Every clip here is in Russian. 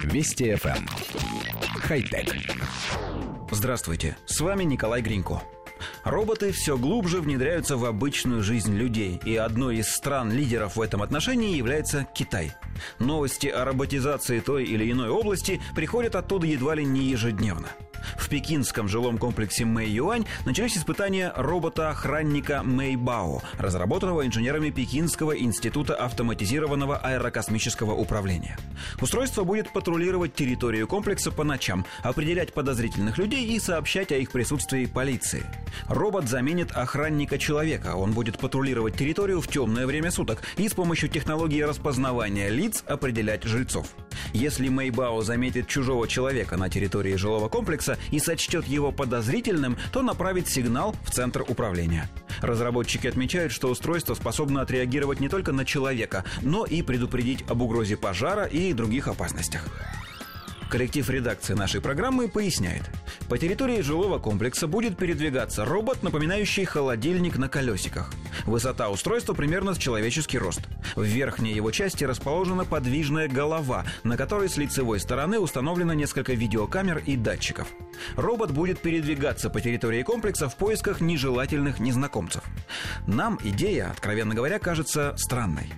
Вести FM. Эм. Хай-тек. Здравствуйте, с вами Николай Гринько. Роботы все глубже внедряются в обычную жизнь людей, и одной из стран-лидеров в этом отношении является Китай. Новости о роботизации той или иной области приходят оттуда едва ли не ежедневно – в пекинском жилом комплексе Мэй Юань начались испытания робота-охранника Мэй Бао, разработанного инженерами Пекинского института автоматизированного аэрокосмического управления. Устройство будет патрулировать территорию комплекса по ночам, определять подозрительных людей и сообщать о их присутствии полиции. Робот заменит охранника человека. Он будет патрулировать территорию в темное время суток и с помощью технологии распознавания лиц определять жильцов. Если Мэйбао заметит чужого человека на территории жилого комплекса и сочтет его подозрительным, то направит сигнал в центр управления. Разработчики отмечают, что устройство способно отреагировать не только на человека, но и предупредить об угрозе пожара и других опасностях. Коллектив редакции нашей программы поясняет. По территории жилого комплекса будет передвигаться робот, напоминающий холодильник на колесиках. Высота устройства примерно с человеческий рост. В верхней его части расположена подвижная голова, на которой с лицевой стороны установлено несколько видеокамер и датчиков. Робот будет передвигаться по территории комплекса в поисках нежелательных незнакомцев. Нам идея, откровенно говоря, кажется странной.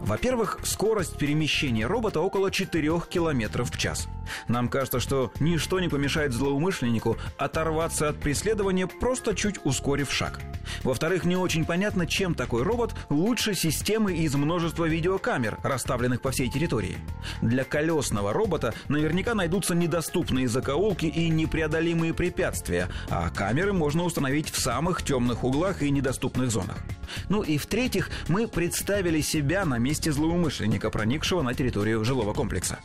Во-первых, скорость перемещения робота около 4 км в час. Нам кажется, что ничто не помешает злоумышленнику оторваться от преследования, просто чуть ускорив шаг. Во-вторых, не очень понятно, чем такой робот лучше системы из множества видеокамер, расставленных по всей территории. Для колесного робота наверняка найдутся недоступные закоулки и непреодолимые препятствия, а камеры можно установить в самых темных углах и недоступных зонах. Ну и в-третьих, мы представили себя на месте злоумышленника, проникшего на территорию жилого комплекса.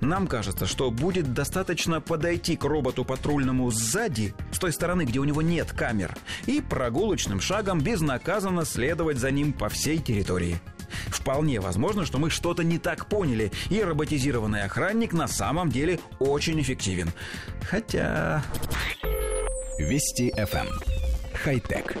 Нам кажется, что будет достаточно подойти к роботу патрульному сзади, с той стороны, где у него нет камер, и прогулочным шагом безнаказанно следовать за ним по всей территории. Вполне возможно, что мы что-то не так поняли, и роботизированный охранник на самом деле очень эффективен. Хотя... Вести FM. Эм. Хай-тек.